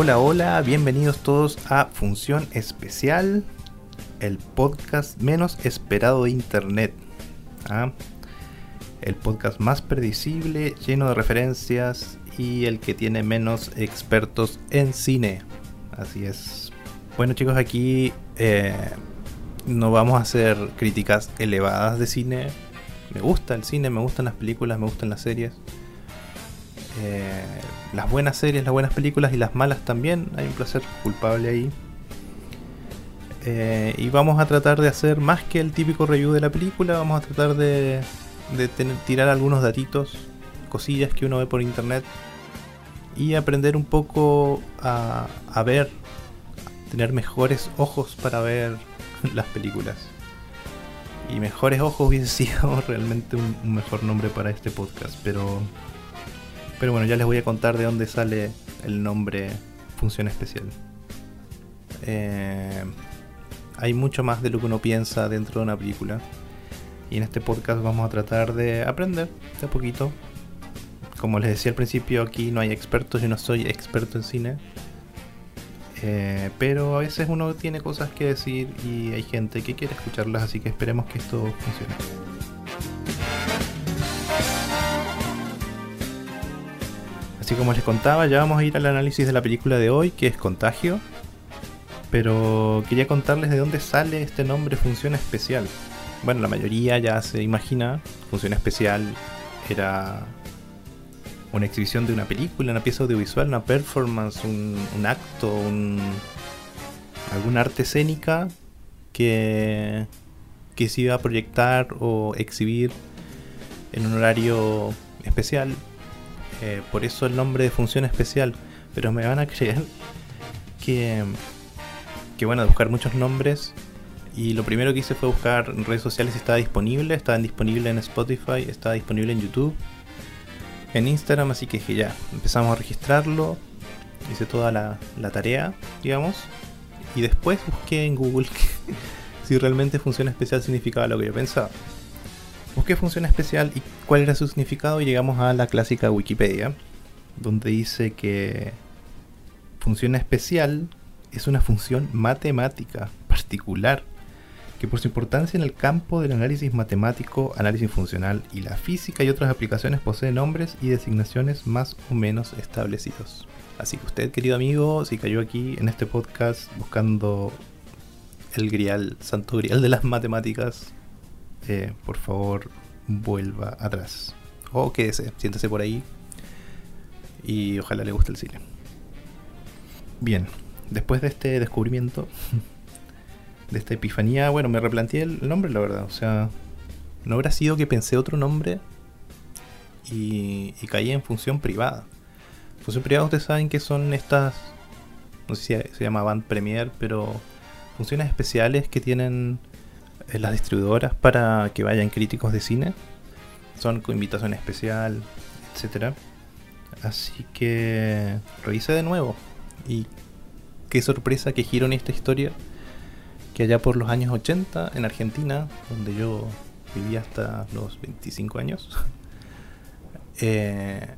Hola, hola, bienvenidos todos a Función Especial, el podcast menos esperado de Internet. ¿ah? El podcast más predecible, lleno de referencias y el que tiene menos expertos en cine. Así es. Bueno chicos, aquí eh, no vamos a hacer críticas elevadas de cine. Me gusta el cine, me gustan las películas, me gustan las series. Eh, las buenas series, las buenas películas y las malas también. Hay un placer culpable ahí. Eh, y vamos a tratar de hacer más que el típico review de la película. Vamos a tratar de, tirar algunos datitos, cosillas que uno ve por internet. Y aprender un poco a, ver, tener mejores ojos para ver las películas. Y mejores ojos hubiese sido realmente un mejor nombre para este podcast. Pero pero bueno, ya les voy a contar de dónde sale el nombre Función Especial. Eh, hay mucho más de lo que uno piensa dentro de una película. Y en este podcast vamos a tratar de aprender de a poquito. Como les decía al principio, aquí no hay expertos, yo no soy experto en cine. Eh, pero a veces uno tiene cosas que decir y hay gente que quiere escucharlas, así que esperemos que esto funcione. Así como les contaba, ya vamos a ir al análisis de la película de hoy, que es Contagio. Pero quería contarles de dónde sale este nombre Función Especial. Bueno, la mayoría ya se imagina, Función Especial era una exhibición de una película, una pieza audiovisual, una performance, un, acto, un, alguna arte escénica que, que se iba a proyectar o exhibir en un horario especial eh, por eso el nombre de función especial. Pero me van a creer que, que bueno, buscar muchos nombres. Y lo primero que hice fue buscar redes sociales si estaba disponible. Estaba disponible en Spotify, estaba disponible en YouTube, en Instagram. Así que dije ya, empezamos a registrarlo. Hice toda la, la tarea, digamos. Y después busqué en Google si realmente función especial significaba lo que yo pensaba. Busqué función especial y cuál era su significado y llegamos a la clásica Wikipedia, donde dice que función especial es una función matemática particular que por su importancia en el campo del análisis matemático, análisis funcional y la física y otras aplicaciones posee nombres y designaciones más o menos establecidos. Así que usted, querido amigo, si cayó aquí en este podcast buscando el grial, santo grial de las matemáticas, eh, por favor vuelva atrás. O quédese, siéntese por ahí y ojalá le guste el cine. Bien, después de este descubrimiento, de esta epifanía, bueno, me replanteé el nombre, la verdad. O sea, no habrá sido que pensé otro nombre y, y caí en función privada. Función privada, ustedes saben que son estas, no sé si se llama Band Premier, pero funciones especiales que tienen las distribuidoras para que vayan críticos de cine. Son con invitación especial, etcétera. Así que revise de nuevo. Y qué sorpresa que giro en esta historia. Que allá por los años 80 en Argentina, donde yo vivía hasta los 25 años, eh,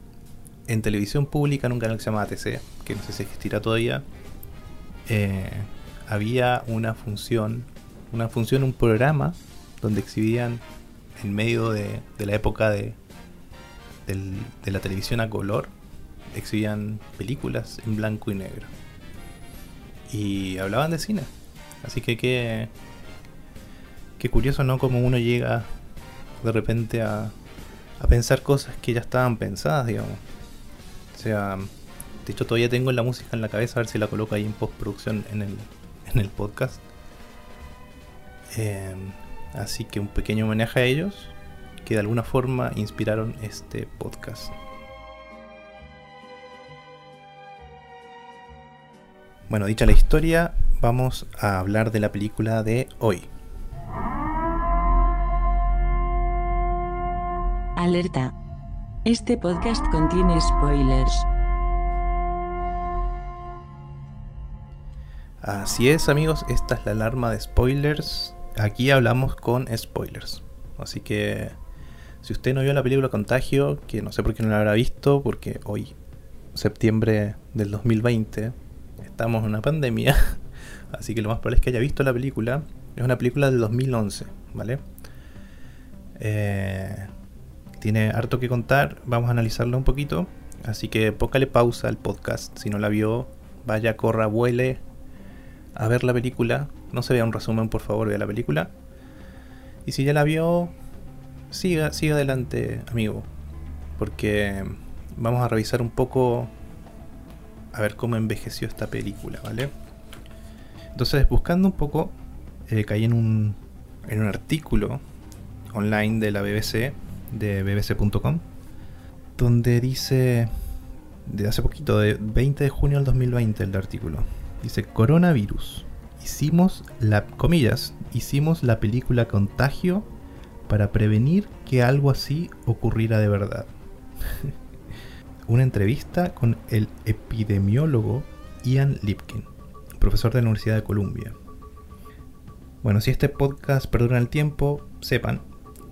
en televisión pública, en un canal que se llama ATC, que no sé si existirá todavía, eh, había una función una función, un programa donde exhibían en medio de, la época de, de la televisión a color, exhibían películas en blanco y negro. Y hablaban de cine. Así que qué, qué curioso, ¿no? Como uno llega de repente a, a pensar cosas que ya estaban pensadas, digamos. O sea, de hecho todavía tengo la música en la cabeza, a ver si la coloco ahí en postproducción en el, en el podcast. Em, así que un pequeño homenaje a ellos que de alguna forma inspiraron este podcast. Bueno, dicha la historia, vamos a hablar de la película de hoy. Alerta. Este podcast contiene spoilers. Así es amigos, esta es la alarma de spoilers aquí hablamos con spoilers. Así que si usted no vio la película Contagio, que no sé por qué no la habrá visto, porque hoy, septiembre del 2020, estamos en una pandemia, así que lo más probable es que haya visto la película. Es una película del 2011, ¿vale? Eh, tiene harto que contar, vamos a analizarlo un poquito, así que póngale pausa al podcast si no la vio, vaya, corra, vuele a ver la película, no se vea un resumen por favor de la película. Y si ya la vio, siga, siga adelante, amigo, porque vamos a revisar un poco a ver cómo envejeció esta película, ¿vale? Entonces, buscando un poco, eh, caí en un, en un artículo online de la BBC, de bbc.com, donde dice, de hace poquito, de 20 de junio del 2020, el artículo, dice, coronavirus, hicimos la, comillas, hicimos la película Contagio para prevenir que algo así ocurriera de verdad. Una entrevista con el epidemiólogo Ian Lipkin, profesor de la Universidad de Columbia. Bueno, si este podcast perdura el tiempo, sepan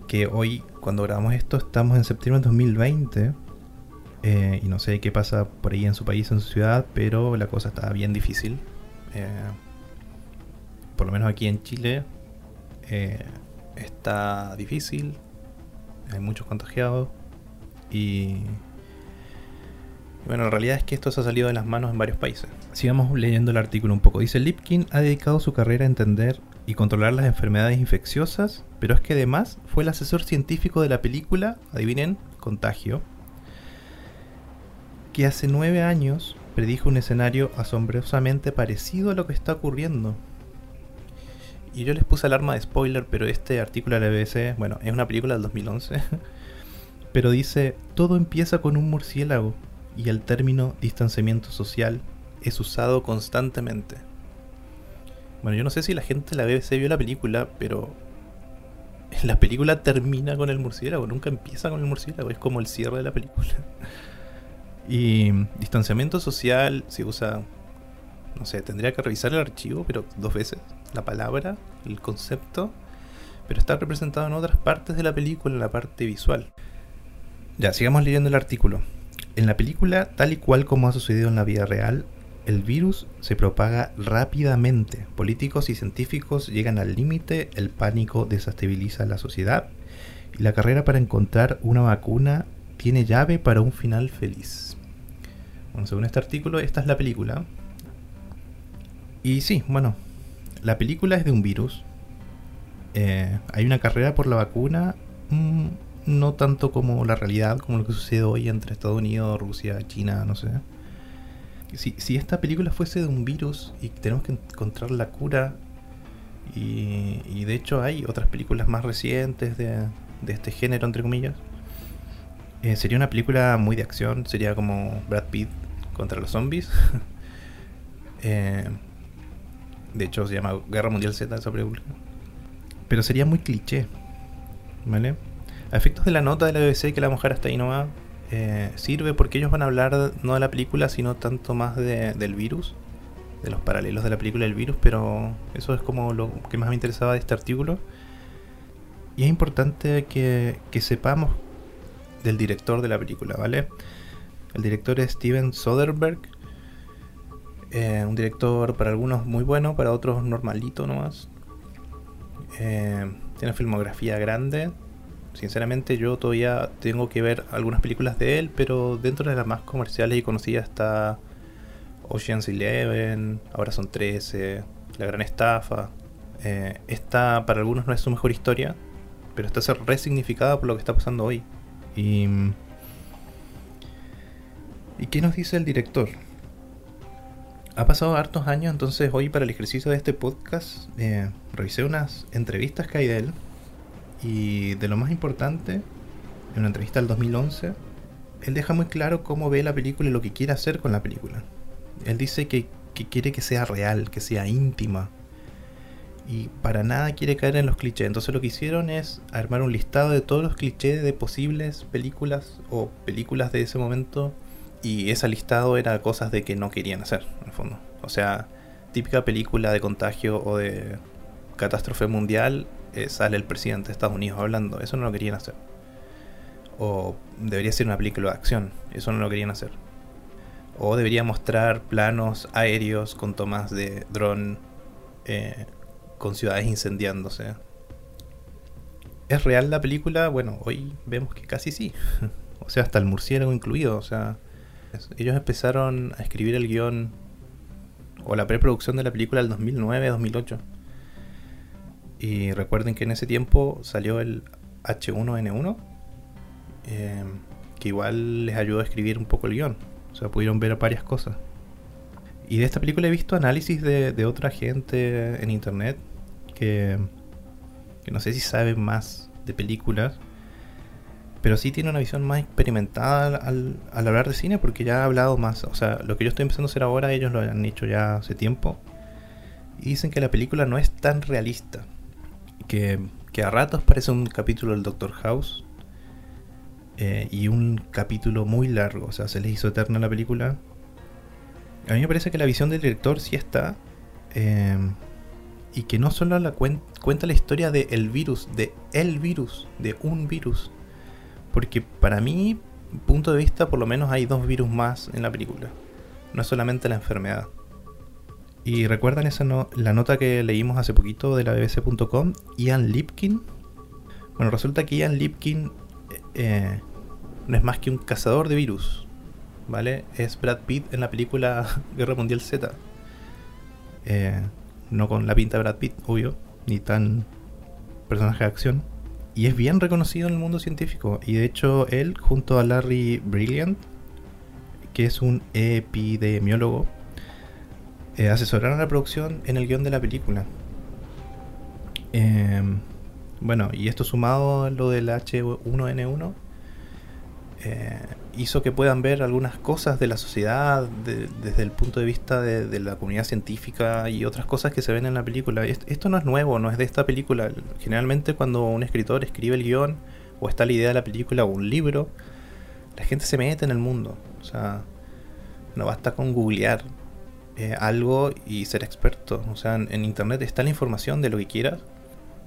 que hoy, cuando grabamos esto, estamos en septiembre de 2020. Eh, y no sé qué pasa por ahí en su país, en su ciudad, pero la cosa está bien difícil. Eh, por lo menos aquí en Chile eh, está difícil. Hay muchos contagiados. Y bueno, la realidad es que esto se ha salido de las manos en varios países. Sigamos leyendo el artículo un poco. Dice, Lipkin ha dedicado su carrera a entender y controlar las enfermedades infecciosas, pero es que además fue el asesor científico de la película, adivinen, Contagio, que hace nueve años predijo un escenario asombrosamente parecido a lo que está ocurriendo. Y yo les puse alarma de spoiler, pero este artículo de la BBC, bueno, es una película del 2011, pero dice, todo empieza con un murciélago y el término distanciamiento social es usado constantemente. Bueno, yo no sé si la gente de la BBC vio la película, pero la película termina con el murciélago, nunca empieza con el murciélago, es como el cierre de la película. Y distanciamiento social se usa, no sé, tendría que revisar el archivo, pero dos veces, la palabra, el concepto, pero está representado en otras partes de la película, en la parte visual. Ya, sigamos leyendo el artículo. En la película, tal y cual como ha sucedido en la vida real, el virus se propaga rápidamente. Políticos y científicos llegan al límite, el pánico desestabiliza la sociedad y la carrera para encontrar una vacuna tiene llave para un final feliz. Bueno, según este artículo, esta es la película. Y sí, bueno, la película es de un virus. Eh, hay una carrera por la vacuna, mm, no tanto como la realidad, como lo que sucede hoy entre Estados Unidos, Rusia, China, no sé si, esta película fuese de un virus y tenemos que encontrar la cura, y, de hecho hay otras películas más recientes de, este género, entre comillas, eh, sería una película muy de acción, sería como Brad Pitt contra los zombies. Eh, de hecho se llama Guerra Mundial Z esa película. Pero sería muy cliché, ¿vale? A efectos de la nota de la BBC que la mujer hasta ahí no va, eh, sirve porque ellos van a hablar no de la película, sino tanto más del virus, de los paralelos de la película del virus, pero eso es como lo que más me interesaba de este artículo. Y es importante que, sepamos del director de la película, ¿vale? El director es Steven Soderbergh, eh, un director para algunos muy bueno, para otros normalito nomás. Eh, tiene filmografía grande, Sinceramente yo todavía tengo que ver algunas películas de él, pero dentro de las más comerciales y conocidas está Ocean's Eleven, ahora son 13, La Gran Estafa. Eh, esta para algunos no es su mejor historia, pero está resignificada por lo que está pasando hoy. Y, ¿Y qué nos dice el director? Ha pasado hartos años, entonces hoy para el ejercicio de este podcast eh, revisé unas entrevistas que hay de él y de lo más importante, en una entrevista del 2011, él deja muy claro cómo ve la película y lo que quiere hacer con la película. Él dice que, quiere que sea real, que sea íntima. Y para nada quiere caer en los clichés. Entonces lo que hicieron es armar un listado de todos los clichés de posibles películas o películas de ese momento. Y ese listado era cosas de que no querían hacer, en el fondo. O sea, típica película de contagio o de catástrofe mundial eh, sale el presidente de Estados Unidos hablando. Eso no lo querían hacer. O debería ser una película de acción. Eso no lo querían hacer. O debería mostrar planos aéreos con tomas de dron eh, con ciudades incendiándose. ¿Es real la película? Bueno, hoy vemos que casi sí. o sea, hasta el murciélago incluido. O sea, ellos empezaron a escribir el guion o la preproducción de la película el 2009-2008. Y recuerden que en ese tiempo salió el H1N1, eh, que igual les ayudó a escribir un poco el guion. O sea, pudieron ver varias cosas. Y de esta película he visto análisis de, otra gente en internet que, que no sé si saben más de películas, pero sí tiene una visión más experimentada al, al, hablar de cine porque ya ha hablado más. O sea, lo que yo estoy empezando a hacer ahora, ellos lo han hecho ya hace tiempo. Y dicen que la película no es tan realista. Que, que a ratos parece un capítulo del Doctor House. Eh, y un capítulo muy largo. O sea, se les hizo eterna la película. A mí me parece que la visión del director sí está. Eh, y que no solo la cuenta la historia de virus, de el virus, de un virus porque para mi punto de vista, por lo menos hay dos virus más en la película. No es solamente la enfermedad. Y recuerdan esa la nota que leímos hace poquito de la bbc.com, Ian Lipkin. Bueno, resulta que Ian Lipkin eh, no es más que un cazador de virus. ¿Vale? Es Brad Pitt en la película Guerra Mundial Z. Eh, no con la pinta de Brad Pitt, obvio, ni tan personaje de acción y es bien reconocido en el mundo científico. Y de hecho, él, junto a Larry Brilliant, que es un epidemiólogo, eh, asesoraron la producción en el guion de la película. Em, bueno, y esto sumado a lo del H1N1, eh, hizo que puedan ver algunas cosas de la sociedad desde el punto de vista de, la comunidad científica y otras cosas que se ven en la película. Esto, no es nuevo, no es de esta película. Generalmente cuando un escritor escribe el guion o está la idea de la película o un libro, la gente se mete en el mundo. O sea, no basta con googlear eh, algo y ser experto. O sea, en internet está la información de lo que quieras,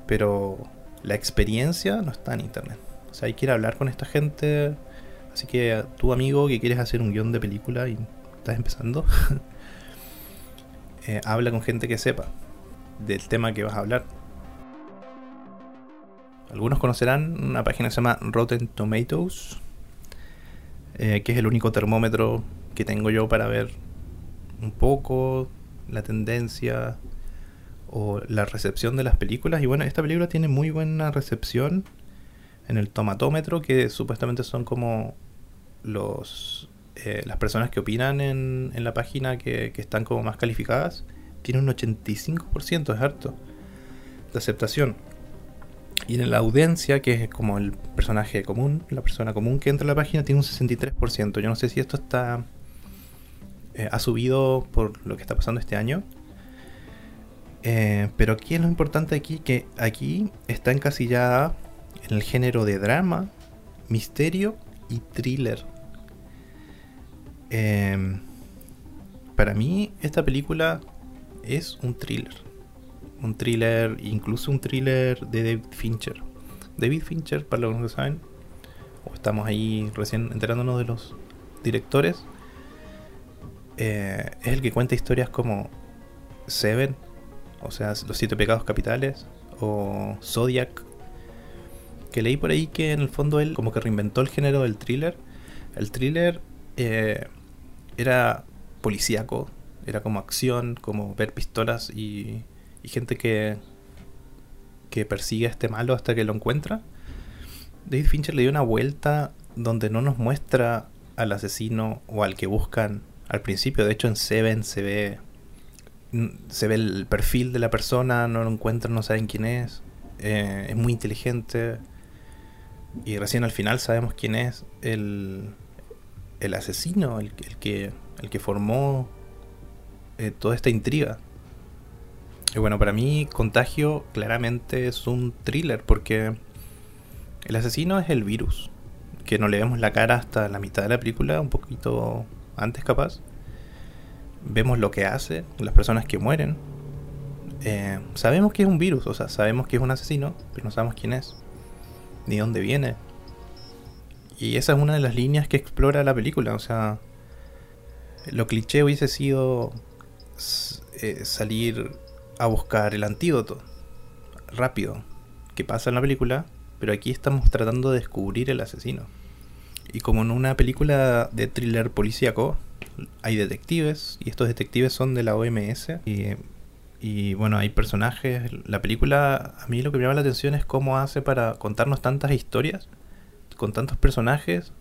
pero la experiencia no está en internet. O sea, hay que ir a hablar con esta gente Así que tu amigo que quieres hacer un guion de película y estás empezando, eh, habla con gente que sepa del tema que vas a hablar. Algunos conocerán una página que se llama Rotten Tomatoes, eh, que es el único termómetro que tengo yo para ver un poco la tendencia o la recepción de las películas. Y bueno, esta película tiene muy buena recepción en el tomatómetro, que supuestamente son como los eh, las personas que opinan en, en la página que, están como más calificadas, tienen un 85%, es harto, de aceptación. Y en la audiencia, que es como el personaje común, la persona común que entra a la página, tiene un 63%. Yo no sé si esto está eh, ha subido por lo que está pasando este año. Eh, pero aquí es lo importante aquí, que aquí está encasillada en el género de drama, misterio y thriller. Em, para mí esta película es un thriller. Un thriller, incluso un thriller de David Fincher. David Fincher, para los que no saben, o estamos ahí recién enterándonos de los directores, eh, es el que cuenta historias como Seven, o sea, Los Siete Pecados Capitales, o Zodiac, que leí por ahí que en el fondo él como que reinventó el género del thriller. El thriller eh, era policíaco, era como acción, como ver pistolas y, gente que, que persigue a este malo hasta que lo encuentra. David Fincher le dio una vuelta donde no nos muestra al asesino o al que buscan al principio. De hecho, en Seven se ve se ve el perfil de la persona, no lo encuentran, no saben quién es. Eh, es muy inteligente. Y recién al final sabemos quién es el, el asesino, el, que, el que formó eh, toda esta intriga. Y bueno, para mí Contagio claramente es un thriller porque el asesino es el virus, que no le vemos la cara hasta la mitad de la película, un poquito antes capaz. Vemos lo que hace, las personas que mueren. Eh, sabemos que es un virus, o sea, sabemos que es un asesino, pero no sabemos quién es ni dónde viene. Y esa es una de las líneas que explora la película, o sea, Lo cliché hubiese sido eh, salir a buscar el antídoto rápido que pasa en la película, pero aquí estamos tratando de descubrir el asesino. Y como en una película de thriller policíaco, hay detectives, y estos detectives son de la OMS, y, bueno, hay personajes. La película, a mí lo que me llama la atención es cómo hace para contarnos tantas historias, con tantos personajes,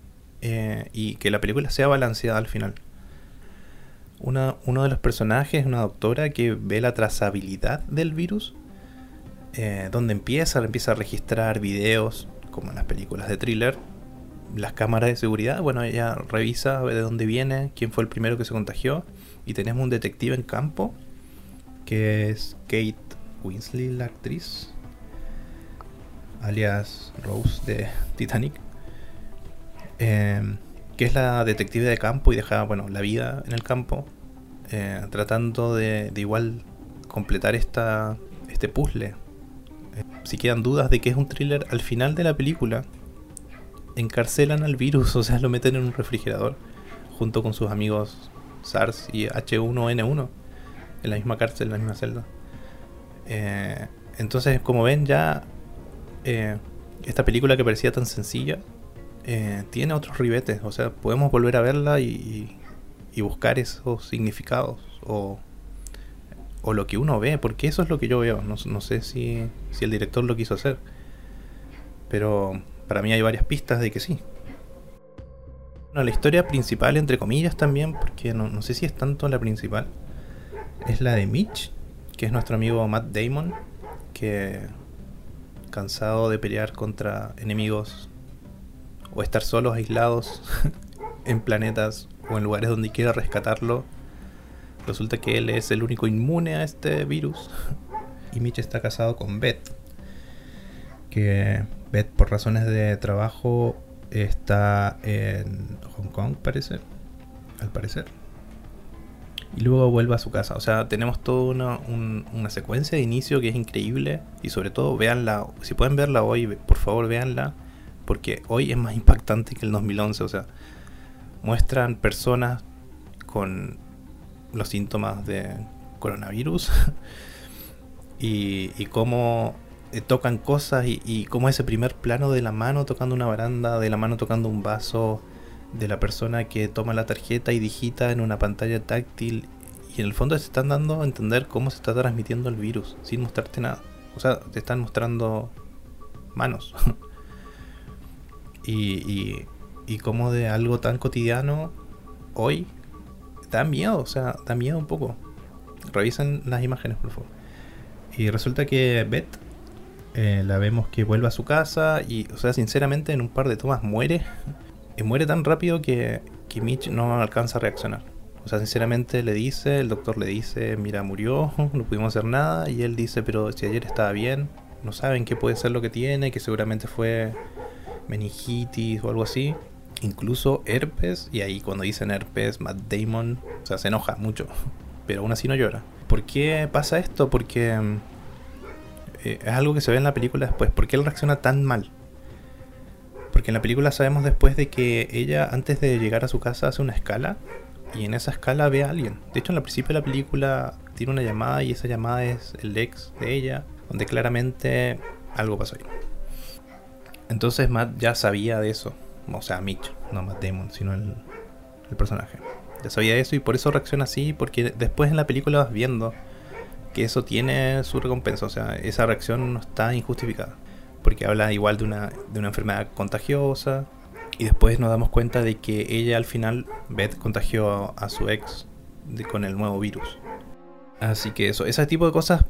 eh, y que la película sea balanceada al final. Una, uno de los personajes es una doctora que ve la trazabilidad del virus, eh, donde empieza, empieza a registrar videos, como en las películas de thriller, las cámaras de seguridad, bueno, ella revisa, de dónde viene, quién fue el primero que se contagió, y tenemos un detective en campo, que es Kate Winsley, la actriz, alias Rose de Titanic, em, que es la detective de campo y deja, bueno, la vida en el campo, eh, tratando de, de, igual completar esta, este puzzle. Eh, si quedan dudas de que es un thriller, al final de la película, encarcelan al virus, o sea, lo meten en un refrigerador junto con sus amigos SARS y H1N1 en la misma cárcel, en la misma celda. Eh, entonces, como ven, ya eh, esta película que parecía tan sencilla eh, tiene otros ribetes, o sea, podemos volver a verla y, y buscar esos significados o, o, lo que uno ve, porque eso es lo que yo veo. No, no sé si, si el director lo quiso hacer, pero para mí hay varias pistas de que sí. Bueno, la historia principal, entre comillas también, porque no, sé si es tanto la principal, es la de Mitch, que es nuestro amigo Matt Damon, que cansado de pelear contra enemigos o estar solos, aislados en planetas o en lugares donde quiera rescatarlo, resulta que él es el único inmune a este virus. Y Mitch está casado con Beth, que Beth por razones de trabajo está en Hong Kong, parece, al parecer. Y luego vuelve a su casa. O sea, tenemos toda una, secuencia de inicio que es increíble. Y sobre todo, véanla. Si pueden verla hoy, por favor, véanla. Porque hoy es más impactante que el 2011. O sea, muestran personas con los síntomas de coronavirus. y, y cómo eh, tocan cosas y, como ese primer plano de la mano tocando una baranda, de la mano tocando un vaso, de la persona que toma la tarjeta y digita en una pantalla táctil. Y en el fondo te están dando a entender cómo se está transmitiendo el virus, sin mostrarte nada. O sea, te están mostrando manos. y, y, como de algo tan cotidiano hoy da miedo, o sea, da miedo un poco. Revisen las imágenes, por favor. Y resulta que Beth eh, la vemos que vuelve a su casa y, o sea, sinceramente en un par de tomas muere. Y muere tan rápido que, que Mitch no alcanza a reaccionar. O sea, sinceramente le dice, el doctor le dice, mira, murió, no pudimos hacer nada. Y él dice, pero si ayer estaba bien, no saben qué puede ser lo que tiene, que seguramente fue meningitis o algo así. Incluso herpes, y ahí cuando dicen herpes, Matt Damon, o sea, se enoja mucho, pero aún así no llora. ¿Por qué pasa esto? Porque eh, es algo que se ve en la película después. ¿Por qué él reacciona tan mal? Porque en la película sabemos después de que ella, antes de llegar a su casa, hace una escala y en esa escala ve a alguien. De hecho, en el principio de la película tiene una llamada y esa llamada es el ex de ella, donde claramente algo pasó ahí. Entonces Matt ya sabía de eso. O sea, Mitch, no Matt Damon, sino el, el personaje. Ya sabía eso y por eso reacciona así, porque después en la película vas viendo que eso tiene su recompensa. O sea, esa reacción no está injustificada. Porque habla igual de una, de una enfermedad contagiosa. Y después nos damos cuenta de que ella al final, Beth, contagió a, su ex con el nuevo virus. Así que eso, ese tipo de cosas,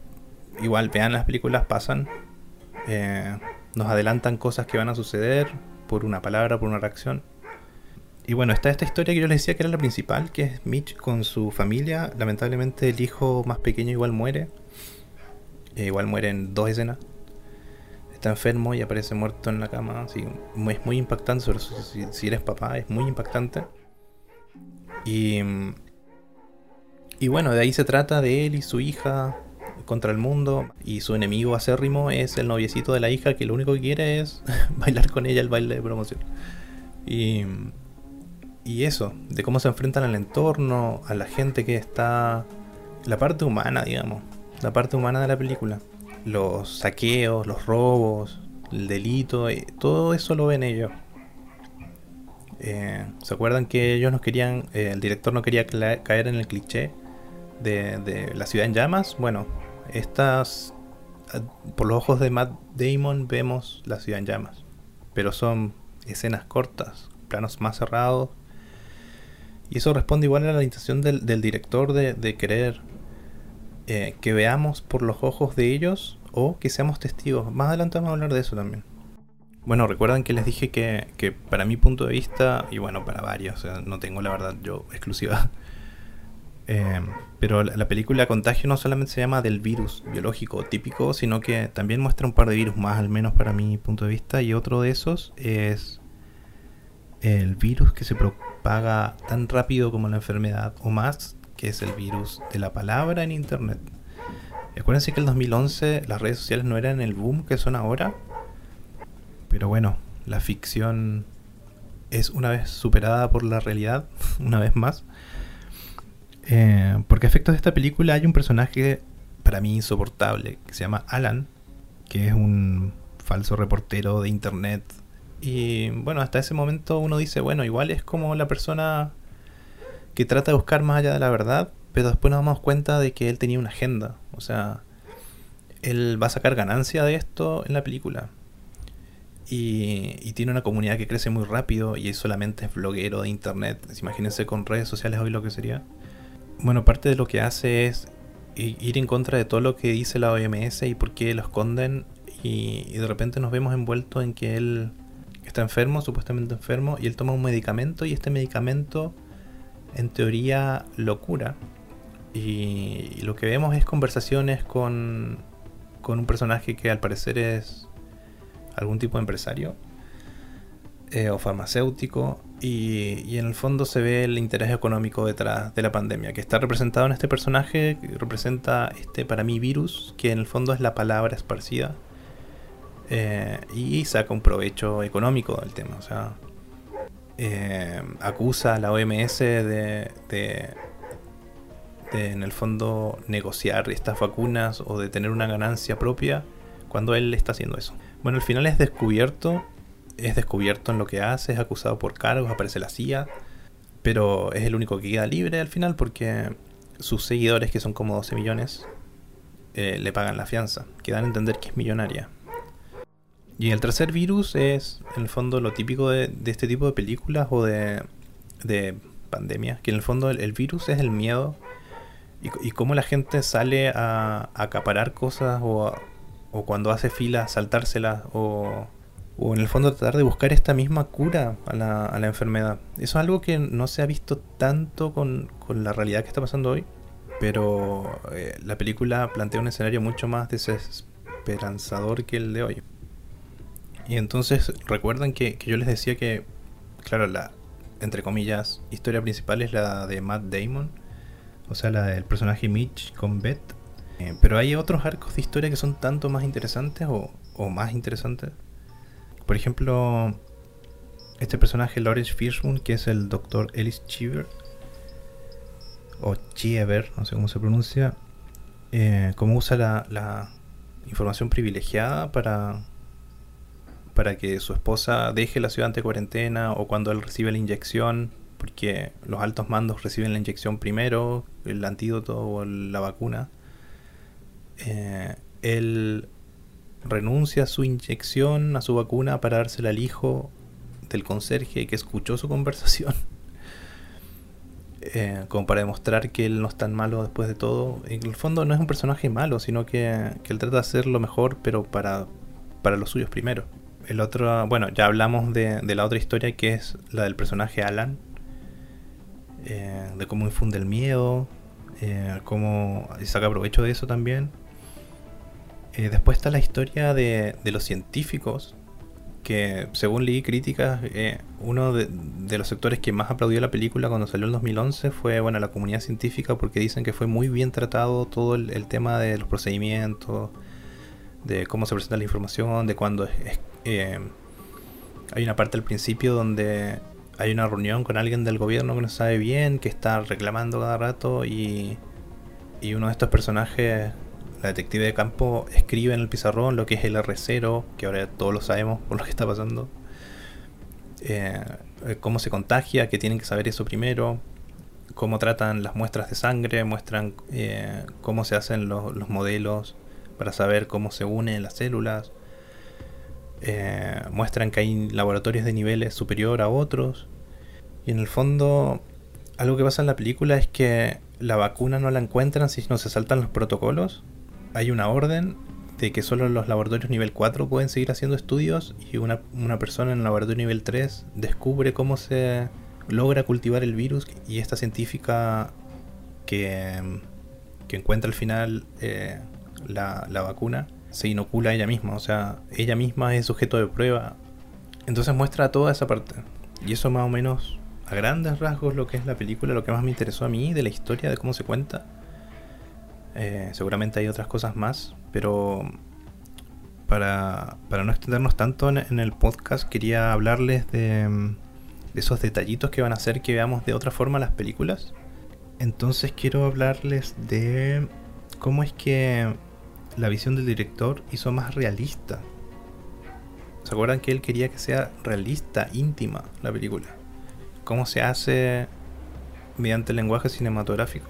igual vean las películas, pasan. Eh, nos adelantan cosas que van a suceder por una palabra, por una reacción. Y bueno, está esta historia que yo les decía que era la principal, que es Mitch con su familia. Lamentablemente el hijo más pequeño igual muere. Eh, igual muere en dos escenas. Está enfermo y aparece muerto en la cama. Así, es muy impactante, sobre si, si, eres papá, es muy impactante. Y, y bueno, de ahí se trata de él y su hija contra el mundo. Y su enemigo acérrimo es el noviecito de la hija que lo único que quiere es bailar con ella el baile de promoción. Y y eso, de cómo se enfrentan al entorno, a la gente que está... La parte humana, digamos. La parte humana de la película. Los saqueos, los robos, el delito, todo eso lo ven ellos. Eh, ¿Se acuerdan que ellos no querían, eh, el director no quería caer en el cliché de, la ciudad en llamas? Bueno, estas, por los ojos de Matt Damon vemos la ciudad en llamas, pero son escenas cortas, planos más cerrados, y eso responde igual a la intención del, del director de, de querer eh, que veamos por los ojos de ellos o que seamos testigos. Más adelante vamos a hablar de eso también. Bueno, recuerdan que les dije que, que para mi punto de vista, y bueno, para varios, no tengo la verdad yo exclusiva, eh, pero la, película Contagio no solamente se llama del virus biológico típico, sino que también muestra un par de virus más, al menos para mi punto de vista, y otro de esos es el virus que se propaga tan rápido como la enfermedad o más, que es el virus de la palabra en Internet. Acuérdense que en el 2011 las redes sociales no eran el boom que son ahora, pero bueno, la ficción es una vez superada por la realidad, una vez más. Eh, porque a efectos de esta película hay un personaje para mí insoportable que se llama Alan, que es un falso reportero de internet y bueno, hasta ese momento uno dice, bueno, igual es como la persona que trata de buscar más allá de la verdad, pero después nos damos cuenta de que él tenía una agenda. O sea, él va a sacar ganancia de esto en la película. Y, y tiene una comunidad que crece muy rápido y solamente es bloguero de internet. Imagínense con redes sociales hoy lo que sería. Bueno, parte de lo que hace es ir en contra de todo lo que dice la OMS y por qué lo esconden. Y, y de repente nos vemos envueltos en que él está enfermo, supuestamente enfermo, y él toma un medicamento y este medicamento en teoría lo cura. Y, y lo que vemos es conversaciones con, con un personaje que al parecer es algún tipo de empresario eh, o farmacéutico y, y, en el fondo se ve el interés económico detrás de la pandemia que está representado en este personaje que representa este para mí virus que en el fondo es la palabra esparcida eh, y saca un provecho económico del tema. O sea, eh, acusa a la OMS de, de, de, en el fondo, negociar estas vacunas o de tener una ganancia propia cuando él está haciendo eso. Bueno, al final es descubierto, es descubierto en lo que hace, es acusado por cargos, aparece la CIA, pero es el único que queda libre al final porque sus seguidores, que son como 12 millones, eh, le pagan la fianza, que dan a entender que es millonaria. Y el tercer virus es, en el fondo, lo típico de, este tipo de películas o de, de pandemias, que en el fondo el, virus es el miedo y, cómo la gente sale a, acaparar cosas o, a, cuando hace fila saltárselas o, en el fondo tratar de buscar esta misma cura a la, a la, enfermedad. Eso es algo que no se ha visto tanto con, con la realidad que está pasando hoy, pero eh, la película plantea un escenario mucho más desesperanzador que el de hoy. Y entonces recuerdan que, que, yo les decía que, claro, la, entre comillas, historia principal es la de Matt Damon, o sea, la del personaje Mitch con Beth. Eh, pero hay otros arcos de historia que son tanto más interesantes o, o más interesantes. Por ejemplo, este personaje Lawrence Fishburne, que es el doctor Ellis Cheever, o Cheever, no sé cómo se pronuncia, eh, cómo usa la, la información privilegiada para para que su esposa deje la ciudad ante cuarentena o cuando él recibe la inyección, porque los altos mandos reciben la inyección primero, el antídoto o la vacuna. Eh, él renuncia a su inyección, a su vacuna, para dársela al hijo del conserje que escuchó su conversación. Eh, como para demostrar que él no es tan malo después de todo. En el fondo no es un personaje malo, sino que, que él trata de hacer lo mejor, pero para, para los suyos primero el otro, bueno, ya hablamos de, de, la otra historia que es la del personaje Alan, eh, de cómo infunde el miedo, eh, cómo saca provecho de eso también. Eh, después está la historia de, de, los científicos, que según leí críticas, eh, uno de, de, los sectores que más aplaudió la película cuando salió en 2011 fue bueno, la comunidad científica porque dicen que fue muy bien tratado todo el, el tema de los procedimientos, de cómo se presenta la información, de cuándo es, es eh, hay una parte al principio donde hay una reunión con alguien del gobierno que no sabe bien, que está reclamando cada rato y, y uno de estos personajes, la detective de campo, escribe en el pizarrón lo que es el R0, que ahora todos lo sabemos por lo que está pasando. Eh, cómo se contagia, que tienen que saber eso primero, cómo tratan las muestras de sangre, muestran eh, cómo se hacen los modelos para saber cómo se unen las células, eh, muestran que hay laboratorios de niveles superior a otros, y en el fondo algo que pasa en la película es que la vacuna no la encuentran si no se saltan los protocolos. Hay una orden de que solo los laboratorios nivel 4 pueden seguir haciendo estudios y una, una persona en el laboratorio nivel 3 descubre cómo se logra cultivar el virus y esta científica que, que encuentra al final eh, la, la, vacuna se inocula ella misma, o sea, ella misma es sujeto de prueba. Entonces muestra toda esa parte. Y eso más o menos, a grandes rasgos, lo que es la película, lo que más me interesó a mí, de la historia, de cómo se cuenta. Eh, seguramente hay otras cosas más, pero para, para no extendernos tanto en, en el podcast, quería hablarles de de esos detallitos que van a hacer que veamos de otra forma las películas. Entonces quiero hablarles de cómo es que la visión del director hizo más realista. ¿Se acuerdan que él quería que sea realista, íntima la película? ¿Cómo se hace mediante el lenguaje cinematográfico?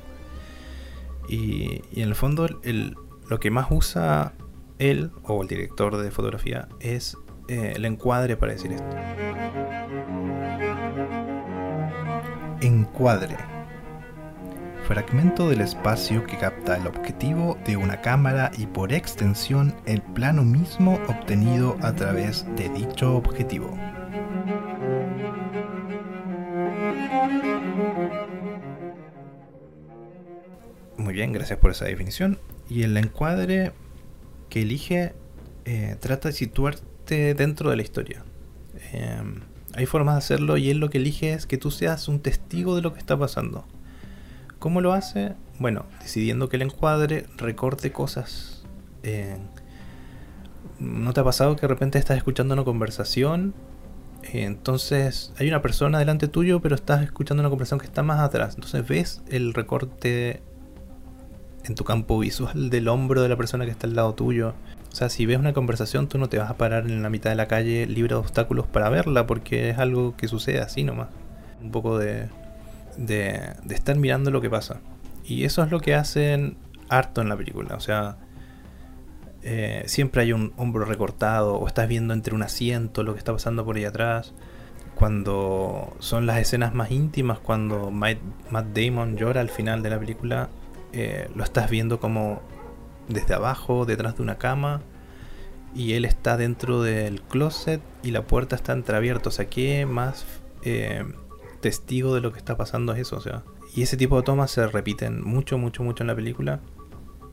Y, en el fondo el, lo que más usa él o el director de fotografía es eh, el encuadre para decir esto. Encuadre. Fragmento del espacio que capta el objetivo de una cámara y por extensión el plano mismo obtenido a través de dicho objetivo. Muy bien, gracias por esa definición. Y el encuadre que elige eh, trata de situarte dentro de la historia. Em, hay formas de hacerlo y él lo que elige es que tú seas un testigo de lo que está pasando. ¿Cómo lo hace? Bueno, decidiendo que el encuadre recorte cosas. Eh, ¿No te ha pasado que de repente estás escuchando una conversación? Eh, entonces hay una persona delante tuyo, pero estás escuchando una conversación que está más atrás. Entonces ves el recorte en tu campo visual del hombro de la persona que está al lado tuyo. O sea, si ves una conversación, tú no te vas a parar en la mitad de la calle libre de obstáculos para verla, porque es algo que sucede así nomás. Un poco de, de, estar mirando lo que pasa. Y eso es lo que hacen harto en la película. O sea, eh, siempre hay un hombro recortado, o estás viendo entre un asiento lo que está pasando por ahí atrás. Cuando son las escenas más íntimas, cuando Matt Damon llora al final de la película, eh, lo estás viendo como desde abajo, detrás de una cama, y él está dentro del closet y la puerta está entreabierta. O sea, ¿qué más eh, testigo de lo que está pasando es eso? O sea, y ese tipo de tomas se repiten mucho, mucho, mucho en la película.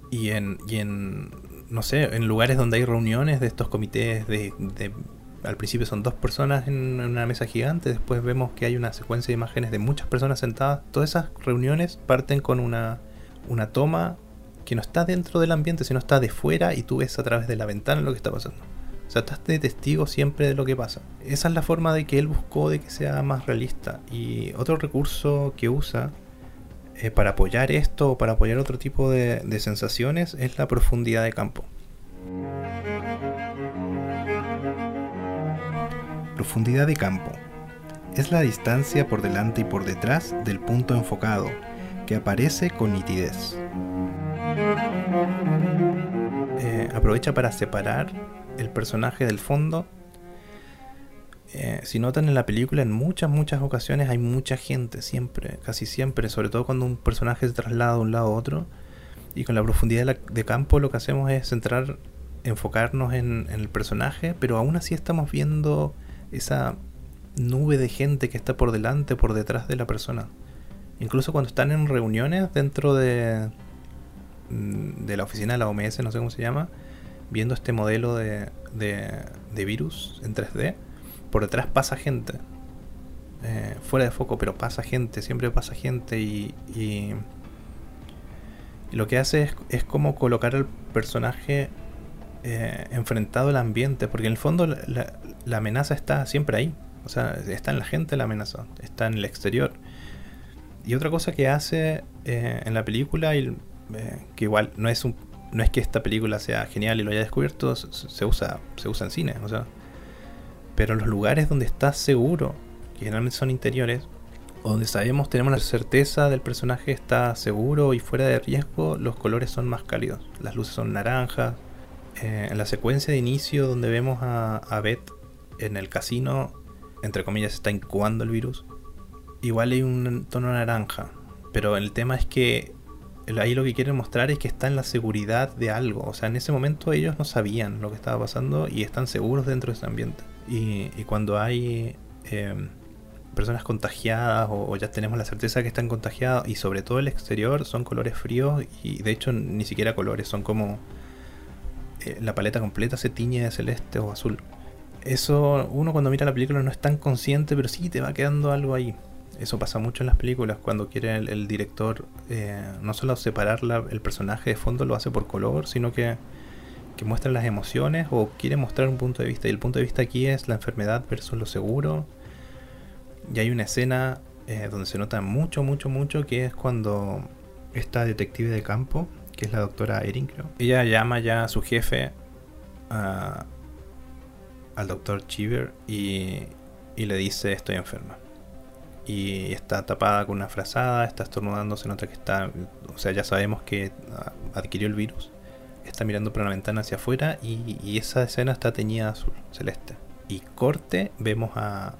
Y en, y en no sé, en lugares donde hay reuniones de estos comités de, al principio son dos personas en una mesa gigante, después vemos que hay una secuencia de imágenes de muchas personas sentadas. Todas esas reuniones parten con una, una toma que no está dentro del ambiente, sino está de fuera y tú ves a través de la ventana lo que está pasando. O sea, estás testigo siempre de lo que pasa. Esa es la forma de que él buscó de que sea más realista. Y otro recurso que usa eh, para apoyar esto o para apoyar otro tipo de, de sensaciones es la profundidad de campo. Profundidad de campo. Es la distancia por delante y por detrás del punto enfocado, que aparece con nitidez. Eh, aprovecha para separar el personaje del fondo. Eh, si notan en la película, en muchas, muchas ocasiones hay mucha gente, siempre, casi siempre, sobre todo cuando un personaje se traslada de un lado a otro. Y con la profundidad de, campo lo que hacemos es centrar, enfocarnos en, en el personaje, pero aún así estamos viendo esa nube de gente que está por delante, por detrás de la persona. Incluso cuando están en reuniones dentro de, Mm, de la oficina de la OMS, no sé cómo se llama, viendo este modelo de, de, virus en 3D, por detrás pasa gente. Eh, fuera de foco, pero pasa gente, siempre pasa gente y, y, lo que hace es, es, como colocar al personaje eh, enfrentado al ambiente, porque en el fondo la, amenaza está siempre ahí. O sea, está en la gente la amenaza, está en el exterior. Y otra cosa que hace eh, en la película, que igual no es un, no es que esta película sea genial y lo haya descubierto, se, usa, se usa en cine, o sea. Pero los lugares donde estás seguro, que generalmente son interiores, donde sabemos, tenemos la certeza del personaje está seguro y fuera de riesgo, los colores son más cálidos. Las luces son naranjas. Eh, en la secuencia de inicio donde vemos a, a Beth en el casino, entre comillas, está incubando el virus, igual hay un tono naranja. Pero el tema es que ahí lo que quieren mostrar es que está en la seguridad de algo. O sea, en ese momento ellos no sabían lo que estaba pasando y están seguros dentro de ese ambiente. Y, cuando hay em, personas contagiadas o, ya tenemos la certeza que están contagiadas y sobre todo el exterior son colores fríos y de hecho ni siquiera colores, son como eh, la paleta completa se tiñe de celeste o azul. Eso uno cuando mira la película no es tan consciente, pero sí te va quedando algo ahí. Eso pasa mucho en las películas, cuando quiere el, director eh, no solo separar el personaje de fondo, lo hace por color, sino que, que muestra las emociones o quiere mostrar un punto de vista. Y el punto de vista aquí es la enfermedad versus lo seguro. Y hay una escena eh, donde se nota mucho, mucho, mucho, que es cuando esta detective de campo, que es la doctora Erin, creo, ella llama ya a su jefe, al doctor Cheever, y, y le dice estoy enferma y está tapada con una frazada, está estornudando, se nota que está, o sea, ya sabemos que adquirió el virus. Está mirando por una ventana hacia afuera y, esa escena está teñida azul, celeste. Y corte, vemos a,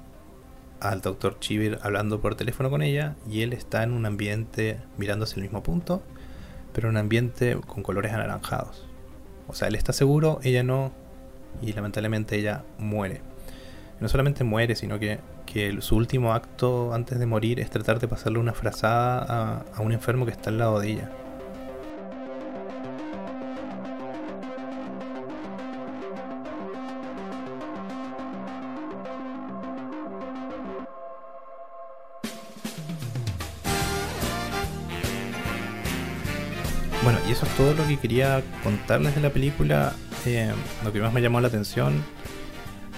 al doctor Chiver hablando por teléfono con ella y él está en un ambiente mirando hacia el mismo punto, pero en un ambiente con colores anaranjados. O sea, él está seguro, ella no, y lamentablemente ella muere. no solamente muere, sino que que su último acto antes de morir es tratar de pasarle una frazada a, un enfermo que está al lado de ella. Bueno, y eso es todo lo que quería contarles de la película. Eh, lo que más me llamó la atención.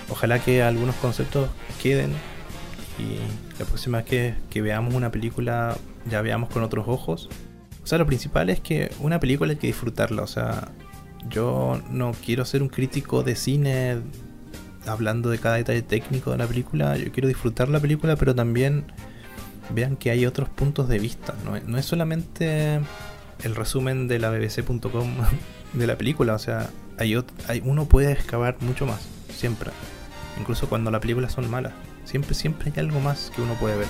Ojalá que algunos conceptos queden y la próxima vez que, veamos una película ya veamos con otros ojos. O sea, lo principal es que una película hay que disfrutarla. O sea, yo no quiero ser un crítico de cine hablando de cada detalle técnico de la película. Yo quiero disfrutar la película, pero también vean que hay otros puntos de vista. No, es solamente el resumen de la bbc.com de la película. O sea, hay, uno puede excavar mucho más, siempre. Incluso cuando las películas son malas. Siempre, siempre hay algo más que uno puede ver.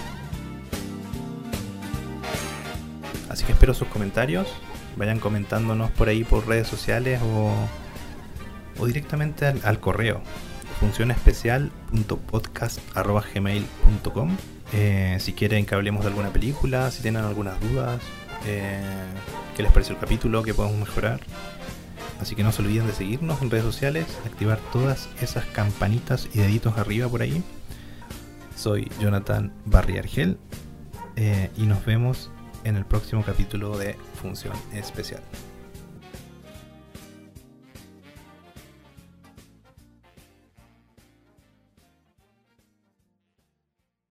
Así que espero sus comentarios. Vayan comentándonos por ahí por redes sociales o, o directamente al, correo funcionespecial.podcast.gmail.com eh, Si quieren que hablemos de alguna película, si tienen algunas dudas, eh, qué les pareció el capítulo, qué podemos mejorar. Así que no se olviden de seguirnos en redes sociales, activar todas esas campanitas y deditos arriba por ahí soy Jonathan Barriargel eh, y nos vemos en el próximo capítulo de Función Especial.